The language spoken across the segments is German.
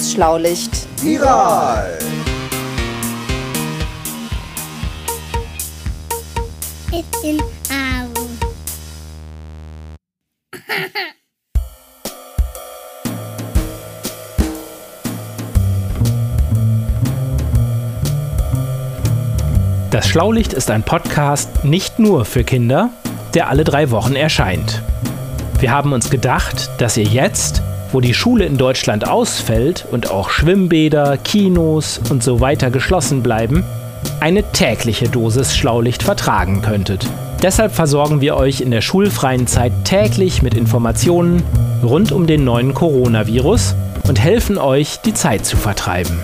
Das Schlaulicht. Viral. It's in our Das Schlaulicht ist ein Podcast nicht nur für Kinder, der alle drei Wochen erscheint. Wir haben uns gedacht, dass ihr jetzt, wo die Schule in Deutschland ausfällt und auch Schwimmbäder, Kinos und so weiter geschlossen bleiben, eine tägliche Dosis Schlaulicht vertragen könntet. Deshalb versorgen wir euch in der schulfreien Zeit täglich mit Informationen rund um den neuen Coronavirus und helfen euch, die Zeit zu vertreiben.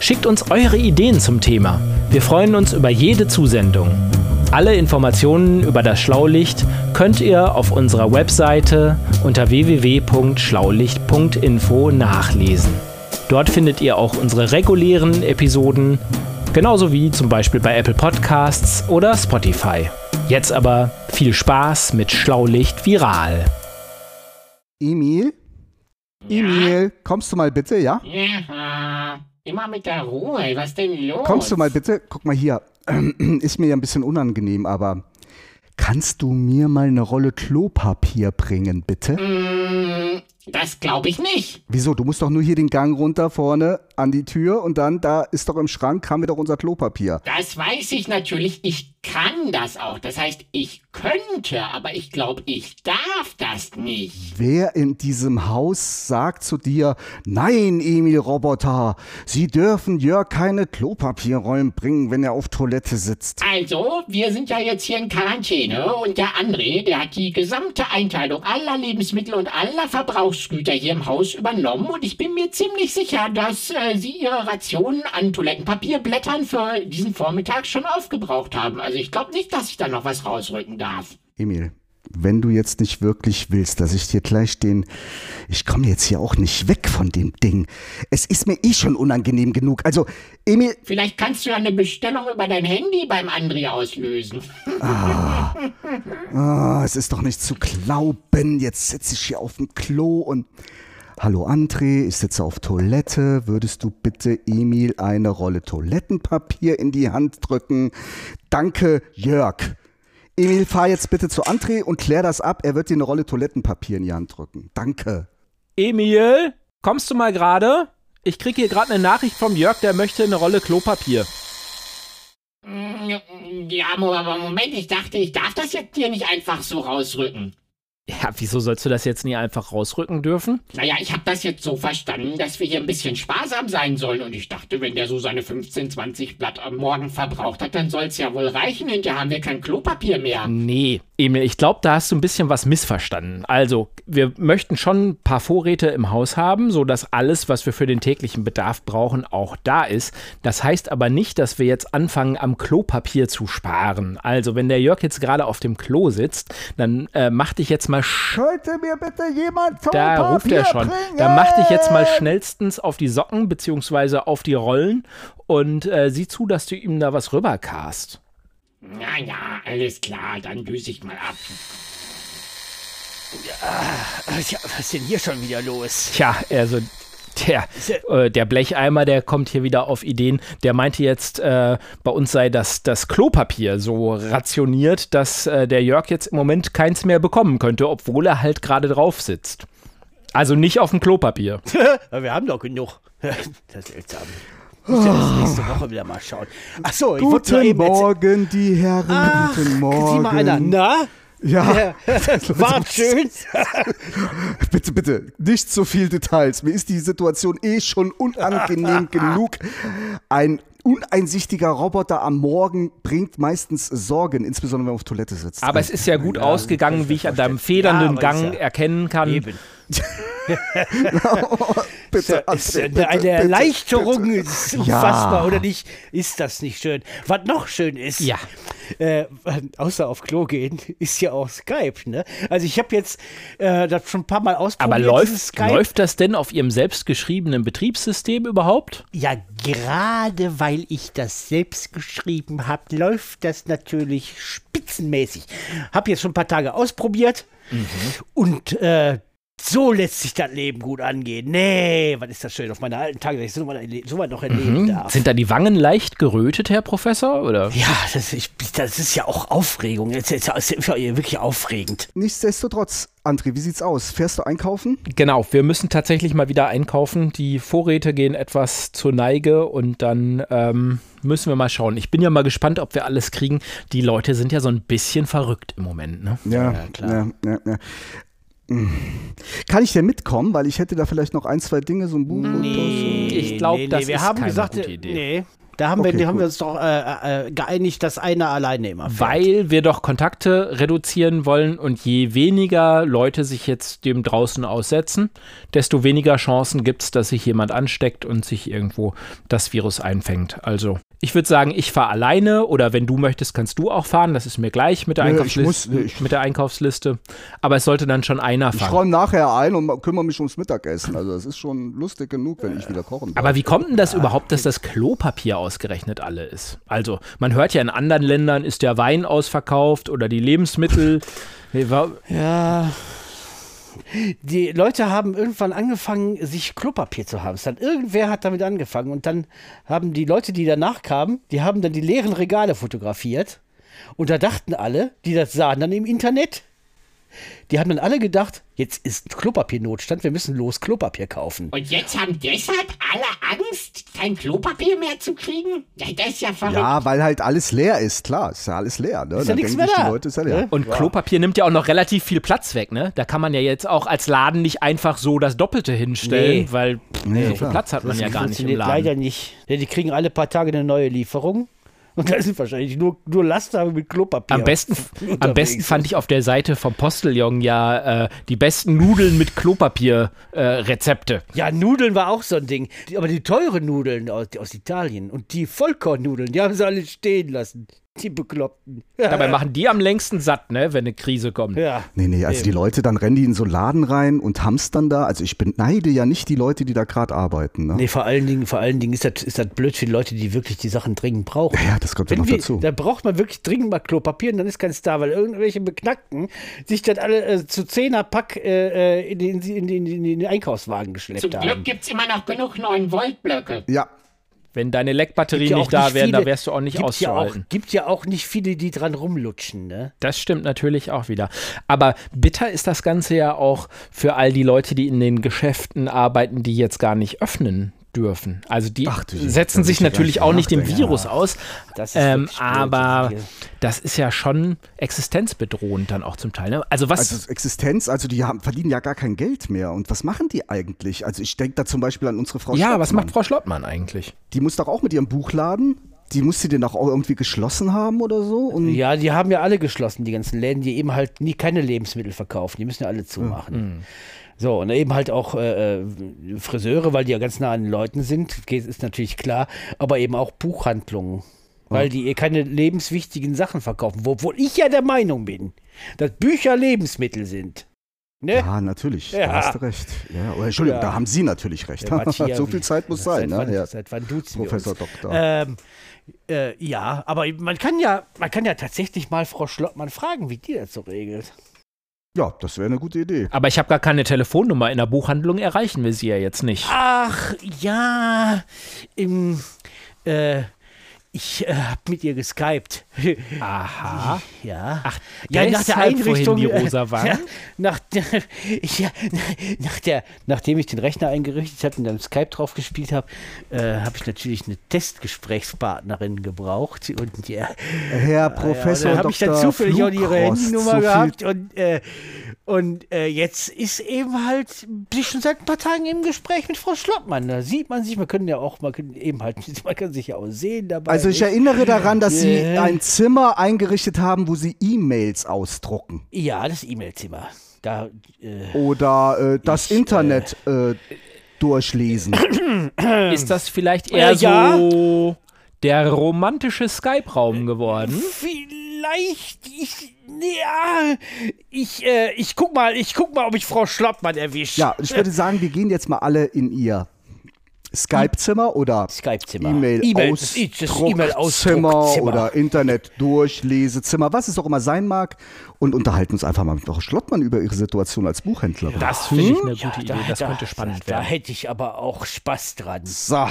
Schickt uns eure Ideen zum Thema. Wir freuen uns über jede Zusendung. Alle Informationen über das Schlaulicht könnt ihr auf unserer Webseite unter www.schlaulicht.info nachlesen. Dort findet ihr auch unsere regulären Episoden, genauso wie zum Beispiel bei Apple Podcasts oder Spotify. Jetzt aber viel Spaß mit Schlaulicht Viral. Emil? Emil, kommst du mal bitte, ja? Ja, immer mit der Ruhe. Was denn los? Kommst du mal bitte? Guck mal hier. Ist mir ja ein bisschen unangenehm, aber kannst du mir mal eine Rolle Klopapier bringen, bitte? Mm, das glaube ich nicht. Wieso? Du musst doch nur hier den Gang runter vorne an die Tür und dann da ist doch im Schrank, haben wir doch unser Klopapier. Das weiß ich natürlich. Ich kann das auch. Das heißt, ich könnte, aber ich glaube, ich darf das nicht. Wer in diesem Haus sagt zu dir, nein, Emil Roboter, Sie dürfen Jörg keine Klopapierrollen bringen, wenn er auf Toilette sitzt. Also, wir sind ja jetzt hier in Quarantäne und der André, der hat die gesamte Einteilung aller Lebensmittel und aller Verbrauchsgüter hier im Haus übernommen und ich bin mir ziemlich sicher, dass äh, Sie Ihre Rationen an Toilettenpapierblättern für diesen Vormittag schon aufgebraucht haben. Also ich glaube nicht, dass ich da noch was rausrücken darf. Emil, wenn du jetzt nicht wirklich willst, dass ich dir gleich den... Ich komme jetzt hier auch nicht weg von dem Ding. Es ist mir eh schon unangenehm genug. Also, Emil... Vielleicht kannst du ja eine Bestellung über dein Handy beim André auslösen. Ah, es ist doch nicht zu glauben. Jetzt sitze ich hier auf dem Klo und... Hallo André, ich sitze auf Toilette. Würdest du bitte Emil eine Rolle Toilettenpapier in die Hand drücken? Danke, Jörg. Emil, fahr jetzt bitte zu André und klär das ab. Er wird dir eine Rolle Toilettenpapier in die Hand drücken. Danke. Emil, kommst du mal gerade? Ich kriege hier gerade eine Nachricht vom Jörg, der möchte eine Rolle Klopapier. Ja, aber Moment, ich dachte, ich darf das jetzt hier nicht einfach so rausrücken. Ja, wieso sollst du das jetzt nie einfach rausrücken dürfen? Naja, ich habe das jetzt so verstanden, dass wir hier ein bisschen sparsam sein sollen. Und ich dachte, wenn der so seine 15, 20 Blatt am Morgen verbraucht hat, dann soll's ja wohl reichen. Hinterher haben wir kein Klopapier mehr. Nee, Emil, ich glaube, da hast du ein bisschen was missverstanden. Also, wir möchten schon ein paar Vorräte im Haus haben, sodass alles, was wir für den täglichen Bedarf brauchen, auch da ist. Das heißt aber nicht, dass wir jetzt anfangen, am Klopapier zu sparen. Also, wenn der Jörg jetzt gerade auf dem Klo sitzt, dann äh, mach dich jetzt mal sch Könnte mir bitte jemand da ruft er schon. Da mach dich jetzt mal schnellstens auf die Socken beziehungsweise auf die Rollen und äh, sieh zu, dass du ihm da was rübercast. Naja, alles klar, dann düse ich mal ab. Ja, was ist denn hier schon wieder los? Tja, also der, äh, der Blecheimer, der kommt hier wieder auf Ideen. Der meinte jetzt, äh, bei uns sei das, das Klopapier so rationiert, dass äh, der Jörg jetzt im Moment keins mehr bekommen könnte, obwohl er halt gerade drauf sitzt. Also nicht auf dem Klopapier. Wir haben doch genug. Das ist seltsam. Ich muss ja das nächste Woche wieder mal schauen. Ach so, ich Guten Morgen, die Herren. Ach, Guten Morgen. Sieh mal einer. Na? Ja, War schön. bitte, bitte, nicht so viel Details. Mir ist die Situation eh schon unangenehm genug. Ein uneinsichtiger Roboter am Morgen bringt meistens Sorgen, insbesondere wenn man auf Toilette sitzt. Aber es ist ja gut ausgegangen, wie ich an deinem federnden Ja, Gang ja- erkennen kann. Eben. bitte, Ist André, eine, bitte, eine bitte, Erleichterung. bitte. Ist unfassbar, oder nicht? Ist das nicht schön? Was noch schön ist, Ja. Äh, außer auf Klo gehen, ist ja auch Skype. Ne? Also ich habe jetzt äh, das schon ein paar Mal ausprobiert. Aber läuft, läuft das denn auf Ihrem selbstgeschriebenen Betriebssystem überhaupt? Ja, gerade weil ich das selbst geschrieben habe, läuft das natürlich spitzenmäßig. Habe jetzt schon ein paar Tage ausprobiert und äh, So lässt sich das Leben gut angehen. Nee, was ist das schön auf meine alten Tage, dass ich so was noch erleben darf. Mhm. Sind da die Wangen leicht gerötet, Herr Professor? Oder? Ja, das, ich, das ist ja auch Aufregung. Das ist ja, das ist ja wirklich aufregend. Nichtsdestotrotz, André, wie sieht's aus? Fährst du einkaufen? Genau, wir müssen tatsächlich mal wieder einkaufen. Die Vorräte gehen etwas zur Neige und dann ähm, müssen wir mal schauen. Ich bin ja mal gespannt, ob wir alles kriegen. Die Leute sind ja so ein bisschen verrückt im Moment. Ne? Ja, klar. Ja, ja, ja. Hm. Kann ich denn mitkommen? Weil ich hätte da vielleicht noch ein, zwei Dinge, so ein Buch oder so. Ich glaub, das wir ist haben keine gesagt, gute Idee. Nee, da haben, Okay, wir, da haben wir uns doch äh, äh, geeinigt, dass einer alleine immer fährt. Weil wir doch Kontakte reduzieren wollen und je weniger Leute sich jetzt dem draußen aussetzen, desto weniger Chancen gibt es, dass sich jemand ansteckt und sich irgendwo das Virus einfängt. Also ich würde sagen, ich fahre alleine oder wenn du möchtest, kannst du auch fahren. Das ist mir gleich mit der, Nee, ich Einkaufsliste, muss- ich- mit der Einkaufsliste. Aber es sollte dann schon einer Ich fahren. räume nachher ein und kümmere mich ums Mittagessen. Also das ist schon lustig genug, wenn ich wieder kochen darf. Aber wie kommt denn das überhaupt, dass das Klopapier ausgerechnet alle ist? Also, man hört ja in anderen Ländern ist der Wein ausverkauft oder die Lebensmittel. Nee, Ja. Die Leute haben irgendwann angefangen, sich Klopapier zu haben. Dann irgendwer hat damit angefangen. Und dann haben die Leute, die danach kamen, die haben dann die leeren Regale fotografiert. Und da dachten alle, die das sahen dann im Internet, die haben dann alle gedacht, jetzt ist Klopapiernotstand, wir müssen los Klopapier kaufen. Und jetzt haben deshalb alle Angst, kein Klopapier mehr zu kriegen? Ja, das ist ja verrückt. ja, weil halt alles leer ist, klar, ist ja alles leer. Ne? Ist ja nichts mehr da, Leute, ist ja leer. Und Klopapier nimmt ja auch noch relativ viel Platz weg, ne? Da kann man ja jetzt auch als Laden nicht einfach so das Doppelte hinstellen, Nee. weil pff, Nee, so viel. Platz hat man ja gar nicht im Laden. leider nicht. Ja, die kriegen alle paar Tage eine neue Lieferung und da sind wahrscheinlich nur, nur Laster mit Klopapier. Am besten, am besten fand ich auf der Seite vom Postillon ja äh, die besten Nudeln mit Klopapier-Rezepte. Äh, Rezepte. Ja, Nudeln war auch so ein Ding. Aber die teuren Nudeln aus, aus Italien und die Vollkornnudeln, die haben sie alle stehen lassen. Die Bekloppten. Dabei machen die am längsten satt, ne, wenn eine Krise kommt. Ja. Nee, nee, also die Leute, dann rennen die in so einen Laden rein und hamstern da. Also ich beneide ja nicht die Leute, die da gerade arbeiten. Ne? Nee, vor allen Dingen, vor allen Dingen ist das, ist das blöd für die Leute, die wirklich die Sachen dringend brauchen. Ja, das kommt ja noch wir, dazu. Da braucht man wirklich dringend mal Klopapier und dann ist kein Star, weil irgendwelche Beknackten sich das alle äh, zu Zehnerpack äh, äh, in, den, in, den, in den Einkaufswagen geschleppt Zum haben. Glück gibt's immer noch genug 9-Volt-Blöcke. Ja, Wenn deine Leckbatterien ja nicht da wären, da wärst du auch nicht gibt ja auch, auszuhalten. gibt ja auch nicht viele, die dran rumlutschen, ne? Das stimmt natürlich auch wieder. Aber bitter ist das Ganze ja auch für all die Leute, die in den Geschäften arbeiten, die jetzt gar nicht öffnen dürfen. Also die Ach setzen sich natürlich auch nicht dem nachdenken. Virus aus. Das ist Ähm, aber das ist ja schon existenzbedrohend dann auch zum Teil. Ne? Also was also Existenz, also die haben, verdienen ja gar kein Geld mehr. Und was machen die eigentlich? Also ich denke da zum Beispiel an unsere Frau ja, was Schlottmann. macht Frau Schlottmann eigentlich? Die muss doch auch mit ihrem Buchladen, die muss sie den auch irgendwie geschlossen haben oder so? Und Ja, die haben ja alle geschlossen, die ganzen Läden, die eben halt nie keine Lebensmittel verkaufen. Die müssen ja alle zumachen. So, und eben halt auch äh, äh, Friseure, weil die ja ganz nah an den Leuten sind, ist natürlich klar, aber eben auch Buchhandlungen, weil die eh keine lebenswichtigen Sachen verkaufen, wo- obwohl ich ja der Meinung bin, dass Bücher Lebensmittel sind. Ne? Ja, natürlich, Ja. da hast du recht. Ja, oder, Entschuldigung, Ja. da haben Sie natürlich recht. Matthias, so viel Zeit muss sein. Wann, Ne? Ja. Seit wann duzen wir Professor uns? Doktor. Ähm, äh, ja, aber man kann ja, man kann ja tatsächlich mal Frau Schlottmann fragen, wie die das so regelt. Ja, das wäre eine gute Idee. Aber ich habe gar keine Telefonnummer. In der Buchhandlung erreichen wir sie ja jetzt nicht. Ach, ja, im, äh, ich äh, hab mit ihr geskypt. Aha. Ja. Ach, ja, nach der Einrichtung. die rosa Wangen? Ja, nach, der, ja, nach der, nachdem ich den Rechner eingerichtet habe und dann Skype drauf gespielt habe, äh, habe ich natürlich eine Testgesprächspartnerin gebraucht. Und ja, Herr Professor ja, dann habe ich dann zufällig auch ihre Handynummer so gehabt und, äh, und äh, jetzt ist eben halt, bin ich schon seit ein paar Tagen im Gespräch mit Frau Schlottmann. Da sieht man sich, man kann ja auch, man kann eben halt, man kann sich ja auch sehen dabei. Also ich nicht? erinnere daran, dass Sie Äh. ein Zimmer eingerichtet haben, wo Sie E-Mails ausdrucken. ja, das E-Mail-Zimmer. Da, äh, Oder äh, das Ich, äh, Internet äh, durchlesen. Ist das vielleicht eher Äh, ja. so der romantische Skype-Raum geworden? vielleicht, ich, ja, ich, äh, ich guck mal, ich guck mal, ob ich Frau Schlottmann erwische. Ja, ich würde sagen, wir gehen jetzt mal alle in Ihr Skype-Zimmer oder Skype-Zimmer. E-Mail E-Mail, das ist das E-Mail- Ausdruckzimmer Ausdruckzimmer. oder Internet-Durchlesezimmer, was es auch immer sein mag und unterhalten uns einfach mal mit Frau Schlottmann über ihre Situation als Buchhändlerin. Das finde ich eine Ja, gute da- Idee. Das da- könnte spannend Da werden. hätte ich aber auch Spaß dran. So,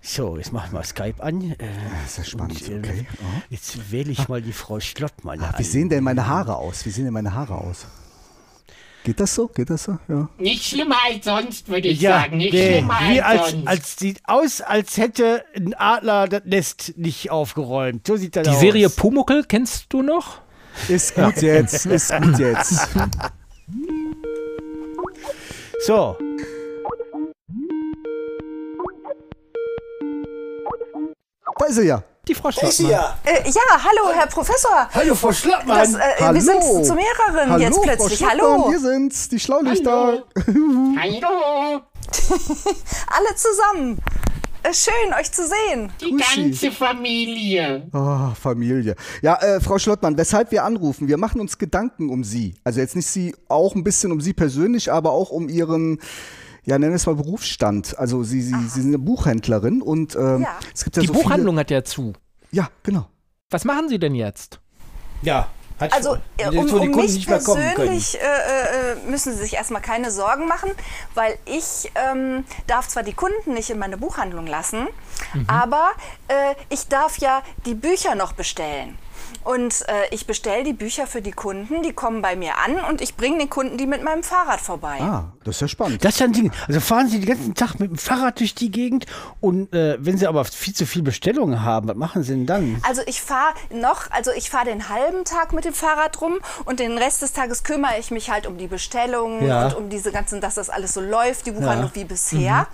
So, jetzt machen wir Skype an. Äh, das ist ja spannend, und, äh, okay. Aha. Jetzt wähle ich mal die Frau Schlottmann an. Wie sehen denn meine Haare aus? Wie sehen denn meine Haare aus? Geht das so? Geht das so? Ja. Nicht schlimmer als sonst, würde ich Ja, sagen. Nicht nee, schlimmer wie als, als, sonst. als sieht aus, als hätte ein Adler das Nest nicht aufgeräumt. So sieht das Die aus. Serie Pumuckel kennst du noch? Ist gut jetzt, ist gut jetzt. So, Da ist sie ja. Die Frau Schlottmann. Äh, ja, hallo, Herr Professor. hallo Frau Schlottmann. Das, äh, Hallo. wir sind zu mehreren Hallo, jetzt Frau plötzlich. Schlottmann, Hallo. Hier sind's, die Schlaulichter. Hallo, Alle zusammen. Äh, schön, euch zu sehen. die Sie. ganze Familie. Oh, Familie. Ja, äh, Frau Schlottmann, weshalb wir anrufen? Wir machen uns Gedanken um Sie. Also jetzt nicht Sie, auch ein bisschen um Sie persönlich, aber auch um Ihren, ja, nennen wir es mal Berufsstand. Also Sie, Sie, Sie sind eine Buchhändlerin und ähm, Ja. es gibt ja Die so Buchhandlung hat ja zu. Viele, ja, genau. Was machen Sie denn jetzt? ja, hat Also schon. äh, um, um mich persönlich äh, äh, müssen Sie sich erstmal keine Sorgen machen, weil ich ähm, darf zwar die Kunden nicht in meine Buchhandlung lassen, Mhm. aber äh, ich darf ja die Bücher noch bestellen. Und äh, ich bestelle die Bücher für die Kunden, die kommen bei mir an und ich bringe den Kunden die mit meinem Fahrrad vorbei. Ah, das ist ja spannend. Das ist ja ein Ding. Also fahren Sie den ganzen Tag mit dem Fahrrad durch die Gegend und äh, wenn Sie aber viel zu viel Bestellungen haben, was machen Sie denn dann? Also ich fahre noch, also ich fahre den halben Tag mit dem Fahrrad rum und den Rest des Tages kümmere ich mich halt um die Bestellungen Ja. und um diese ganzen, dass das alles so läuft, die Buchhandlung wie bisher.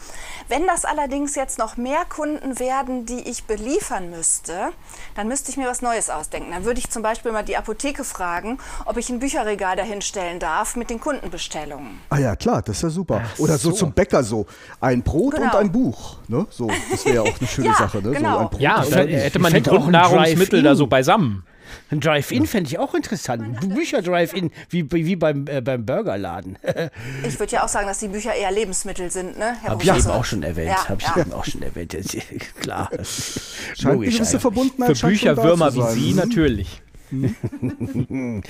Wenn das allerdings jetzt noch mehr Kunden werden, die ich beliefern müsste, dann müsste ich mir was Neues ausdenken. Dann würde ich zum Beispiel mal die Apotheke fragen, ob ich ein Bücherregal dahinstellen darf mit den Kundenbestellungen. Ah ja, klar, das ist ja super. Oder so, so. zum Bäcker so. Ein Brot Genau. und ein Buch. Ne? So, das wäre ja auch eine schöne Ja, Sache. Ne? genau. So ein Brot Ja, und da ein Buch. hätte man die Grundnahrungsmittel da so beisammen. Ein Drive-In fände ich auch interessant. Ein Bücher-Drive-In, wie, wie beim, äh, beim Burgerladen. Ich würde ja auch sagen, dass die Bücher eher Lebensmittel sind, ne, Herr Habe ich eben auch schon erwähnt. Ja, Habe ich ja. eben auch schon erwähnt. Klar. Scheint eine gewisse eigentlich. Verbundenheit Für Bücherwürmer wie. Sie Hm? natürlich.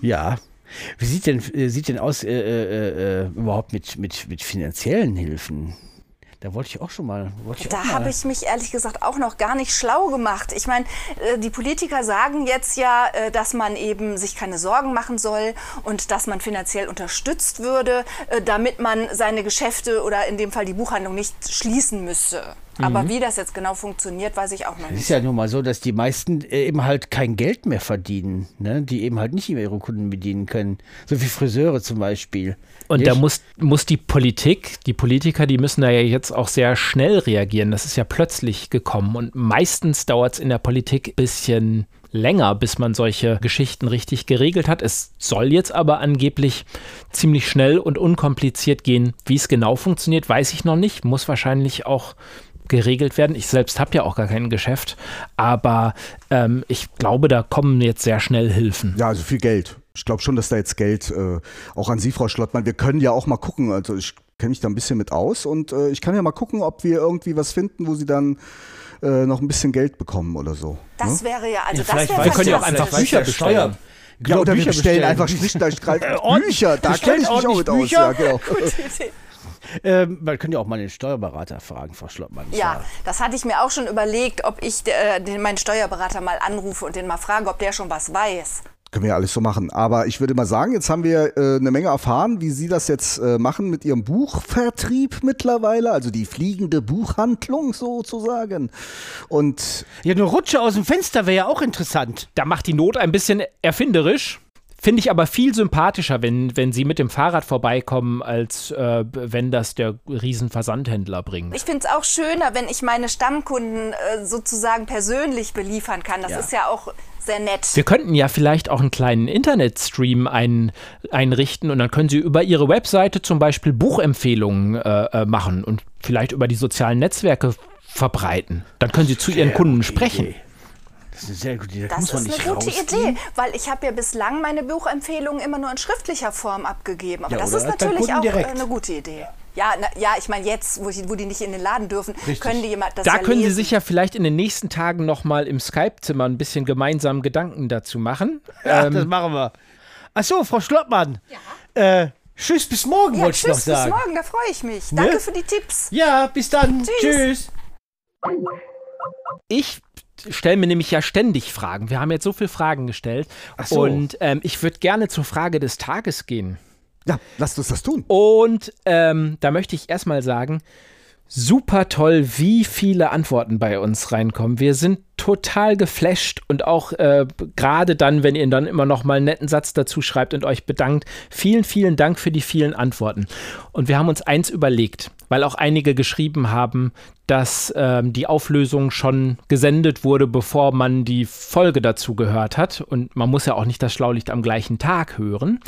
Ja. Wie sieht denn, äh, sieht denn aus äh, äh, äh, überhaupt mit, mit, mit finanziellen Hilfen? Da wollte ich auch schon mal. Ich Da habe ich mich ehrlich gesagt auch noch gar nicht schlau gemacht. Ich meine, äh, die Politiker sagen jetzt ja, äh, dass man eben sich keine Sorgen machen soll und dass man finanziell unterstützt würde, äh, damit man seine Geschäfte oder in dem Fall die Buchhandlung nicht schließen müsse. Aber wie das jetzt genau funktioniert, weiß ich auch noch Es ist nicht. ja nun mal so, dass die meisten äh, eben halt kein Geld mehr verdienen, ne? die eben halt nicht mehr ihre Kunden bedienen können. So wie Friseure zum Beispiel. Und Nicht? da muss, muss die Politik, die Politiker, die müssen da ja jetzt auch sehr schnell reagieren. Das ist ja plötzlich gekommen. Und meistens dauert es in der Politik ein bisschen länger, bis man solche Geschichten richtig geregelt hat. Es soll jetzt aber angeblich ziemlich schnell und unkompliziert gehen. Wie es genau funktioniert, weiß ich noch nicht. Muss wahrscheinlich auch geregelt werden. Ich selbst habe ja auch gar kein Geschäft, aber ähm, ich glaube, da kommen jetzt sehr schnell Hilfen. Ja, also viel Geld. Ich glaube schon, dass da jetzt Geld, äh, auch an Sie, Frau Schlottmann, wir können ja auch mal gucken. Also ich kenne mich da ein bisschen mit aus und äh, ich kann ja mal gucken, ob wir irgendwie was finden, wo Sie dann äh, noch ein bisschen Geld bekommen oder so. Das ne? wäre ja, also Ja, das vielleicht wäre weiß- können ja auch einfach Bücher bestellen. Ja, oder wir Bücher bestellen bestellen. einfach schlicht und ordentlich- Bücher. Da kenne ich mich auch mit ordentlich aus. Ja, Bücher. genau. Ähm, man könnte ja auch mal den Steuerberater fragen, Frau Schlottmann. Ja, das hatte ich mir auch schon überlegt, ob ich äh, den, meinen Steuerberater mal anrufe und den mal frage, ob der schon was weiß. Können wir ja alles so machen. Aber ich würde mal sagen, jetzt haben wir äh, eine Menge erfahren, wie Sie das jetzt äh, machen mit Ihrem Buchvertrieb mittlerweile, also die fliegende Buchhandlung sozusagen. Und Ja, eine Rutsche aus dem Fenster wäre ja auch interessant. Da macht die Not ein bisschen erfinderisch. Finde ich aber viel sympathischer, wenn, wenn sie mit dem Fahrrad vorbeikommen, als äh, wenn das der Riesenversandhändler bringt. Ich finde es auch schöner, wenn ich meine Stammkunden äh, sozusagen persönlich beliefern kann. Das Ja. ist ja auch sehr nett. Wir könnten ja vielleicht auch einen kleinen Internetstream ein, einrichten und dann können Sie über Ihre Webseite zum Beispiel Buchempfehlungen äh, äh, machen und vielleicht über die sozialen Netzwerke verbreiten. Dann können Sie zu Ihren Kunden sprechen. Das ist eine sehr gute Idee. Das muss man ist nicht eine gute rausgehen. Idee, weil ich habe ja bislang meine Buchempfehlungen immer nur in schriftlicher Form abgegeben. Aber Ja, das ist natürlich auch direkt. äh, eine gute Idee. Ja, na, ja ich meine jetzt, wo die, wo die nicht in den Laden dürfen, können die jemand das Da ja können Sie lesen. sich ja vielleicht in den nächsten Tagen noch mal im Skype-Zimmer ein bisschen gemeinsam Gedanken dazu machen. Ja, Ähm, das machen wir. Ach so, Frau Schlottmann. Äh, tschüss, bis morgen, ja, wollte ich noch tschüss, bis sagen. morgen, da freue ich mich. Danke für die Tipps. Ja, bis dann. Tschüss. tschüss. ich stelle mir nämlich ja ständig Fragen. Wir haben jetzt so viele Fragen gestellt. so. Und ähm, ich würde gerne zur Frage des Tages gehen. Ja, lasst uns das tun. Und ähm, da möchte ich erstmal sagen, super toll, wie viele Antworten bei uns reinkommen. Wir sind total geflasht und auch äh, gerade dann, wenn ihr dann immer noch mal einen netten Satz dazu schreibt und euch bedankt. Vielen, vielen Dank für die vielen Antworten. Und wir haben uns eins überlegt, weil auch einige geschrieben haben, dass ähm, die Auflösung schon gesendet wurde, bevor man die Folge dazu gehört hat. Und man muss ja auch nicht das Schlaulicht am gleichen Tag hören.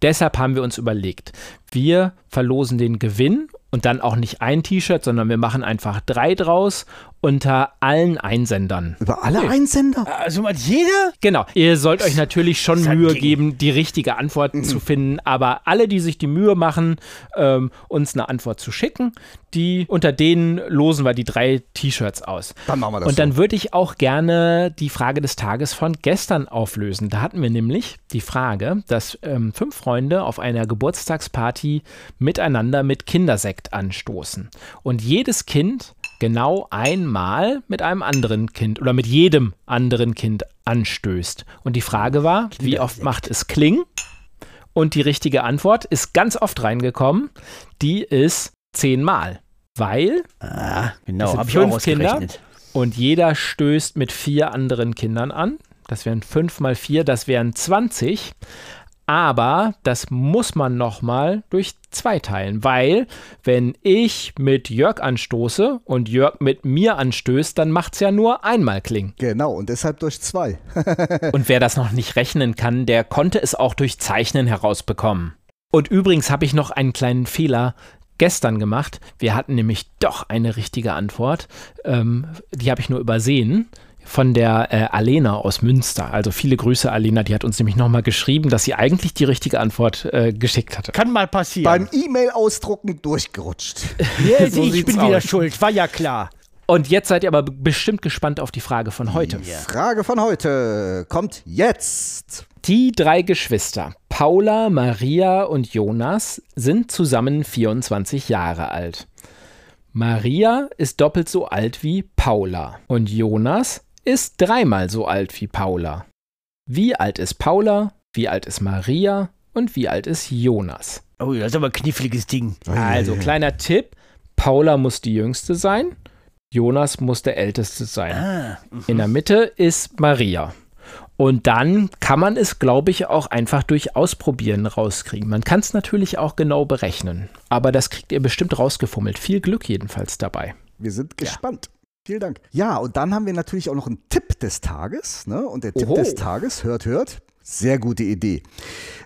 Deshalb haben wir uns überlegt, wir verlosen den Gewinn und dann auch nicht ein T-Shirt, sondern wir machen einfach drei draus unter allen Einsendern. Über alle Einsender? Also hat jeder? Genau. Ihr sollt euch natürlich schon Mühe Ding. geben, die richtige Antwort zu finden, aber alle, die sich die Mühe machen, ähm, uns eine Antwort zu schicken, die unter denen losen wir die drei T-Shirts aus. Dann machen wir das Und dann so. würde ich auch gerne die Frage des Tages von gestern auflösen. Da hatten wir nämlich die Frage, dass ähm, fünf Freunde auf einer Geburtstagsparty miteinander mit Kindersekt anstoßen. Und jedes Kind genau einmal mit einem anderen Kind oder mit jedem anderen Kind anstößt. Und die Frage war, wie oft macht es Kling? Und die richtige Antwort ist ganz oft reingekommen. Die ist zehnmal. Weil Ah, genau, sind habe ich auch fünf Kinder. ausgerechnet. und jeder stößt mit vier anderen Kindern an. Das wären fünf mal vier, das wären 20. Aber das muss man nochmal durch zwei teilen, weil wenn ich mit Jörg anstoße und Jörg mit mir anstößt, dann macht es ja nur einmal Kling. Genau, und deshalb durch zwei. Und wer das noch nicht rechnen kann, der konnte es auch durch Zeichnen herausbekommen. Und übrigens habe ich noch einen kleinen Fehler gestern gemacht. Wir hatten nämlich doch eine richtige Antwort. Ähm, die habe ich nur übersehen. Von der äh, Alena aus Münster. Also viele Grüße, Alena. Die hat uns nämlich nochmal geschrieben, dass sie eigentlich die richtige Antwort äh, geschickt hatte. Kann mal passieren. Beim E-Mail-Ausdrucken durchgerutscht. Ja, So ich bin wieder aus. schuld, war ja klar. Und jetzt seid ihr aber bestimmt gespannt auf die Frage von heute. Frage von heute kommt jetzt. Die drei Geschwister, Paula, Maria und Jonas, sind zusammen 24 Jahre alt. Maria ist doppelt so alt wie Paula und Jonas ist dreimal so alt wie Paula. Wie alt ist Paula? Wie alt ist Maria? Und wie alt ist Jonas? Oh, das ist aber ein kniffliges Ding. Also, kleiner Tipp: Paula muss die jüngste sein, Jonas muss der älteste sein. Ah, In der Mitte ist Maria. Und dann kann man es, glaube ich, auch einfach durch Ausprobieren rauskriegen. Man kann es natürlich auch genau berechnen. Aber das kriegt ihr bestimmt rausgefummelt. Viel Glück jedenfalls dabei. Wir sind gespannt. Vielen Dank. Ja, und dann haben wir natürlich auch noch einen Tipp des Tages. Ne? Und der Tipp Oho. des Tages, hört, hört, sehr gute Idee.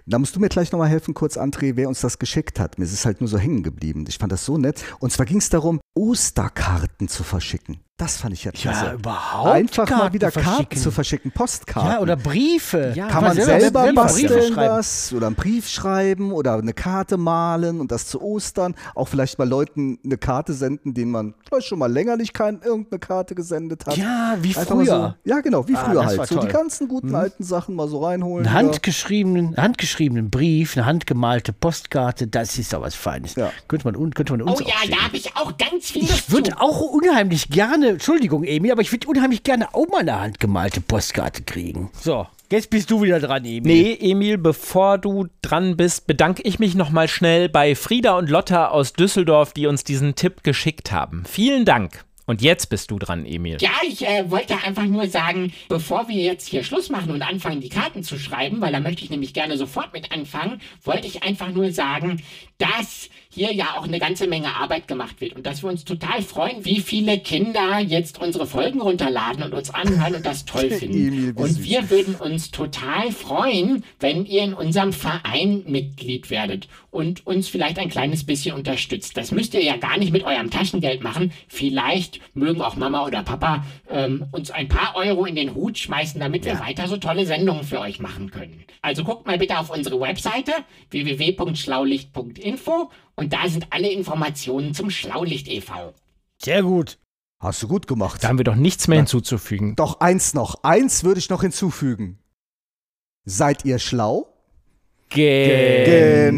Da musst du mir gleich nochmal helfen, kurz, André, wer uns das geschickt hat. Mir ist es halt nur so hängen geblieben. Ich fand das so nett. Und zwar ging es darum, Osterkarten zu verschicken. Das fand ich ja klasse. ja, überhaupt Einfach mal Karten wieder Karten zu verschicken, Postkarten. Ja, oder Briefe. Ja, Kann man selber- selber, basteln was oder einen Brief schreiben oder eine Karte malen und das zu Ostern. Auch vielleicht mal Leuten eine Karte senden, denen man vielleicht schon mal länger nicht kein, irgendeine Karte gesendet hat. Ja, wie Einfach mal früher. So, ja, genau, wie Ah, früher halt. So die toll. Mhm. ganzen guten alten Sachen mal so reinholen. Einen handgeschriebenen, handgeschriebenen Brief, eine handgemalte Postkarte, das ist doch was Feines. Ja. Könnte man, könnte man uns Oh ja, da habe ich auch ganz viel Ich würde auch unheimlich gerne, Entschuldigung, Emi, aber ich würde unheimlich gerne auch mal eine handgemalte Postkarte kriegen. So, jetzt bist du wieder dran, Emi. Nee, Emil, bevor du dran bist, bedanke ich mich nochmal schnell bei Frieda und Lotta aus Düsseldorf, die uns diesen Tipp geschickt haben. Vielen Dank. Und jetzt bist du dran, Emil. Ja, ich äh, wollte einfach nur sagen, bevor wir jetzt hier Schluss machen und anfangen, die Karten zu schreiben, weil da möchte ich nämlich gerne sofort mit anfangen, wollte ich einfach nur sagen, dass hier ja auch eine ganze Menge Arbeit gemacht wird und dass wir uns total freuen, wie viele Kinder jetzt unsere Folgen runterladen und uns anhören und das toll finden. Und wir würden uns total freuen, wenn ihr in unserem Verein Mitglied werdet und uns vielleicht ein kleines bisschen unterstützt. Das müsst ihr ja gar nicht mit eurem Taschengeld machen. Vielleicht mögen auch Mama oder Papa ähm, uns ein paar Euro in den Hut schmeißen, damit wir weiter so tolle Sendungen für euch machen können. Also guckt mal bitte auf unsere Webseite www.schlaulicht.info und da sind alle Informationen zum Schlaulicht e.V. Sehr gut. Hast du gut gemacht. Da haben wir doch nichts mehr hinzuzufügen. Doch eins noch, eins würde ich noch hinzufügen. Seid ihr schlau? Genau.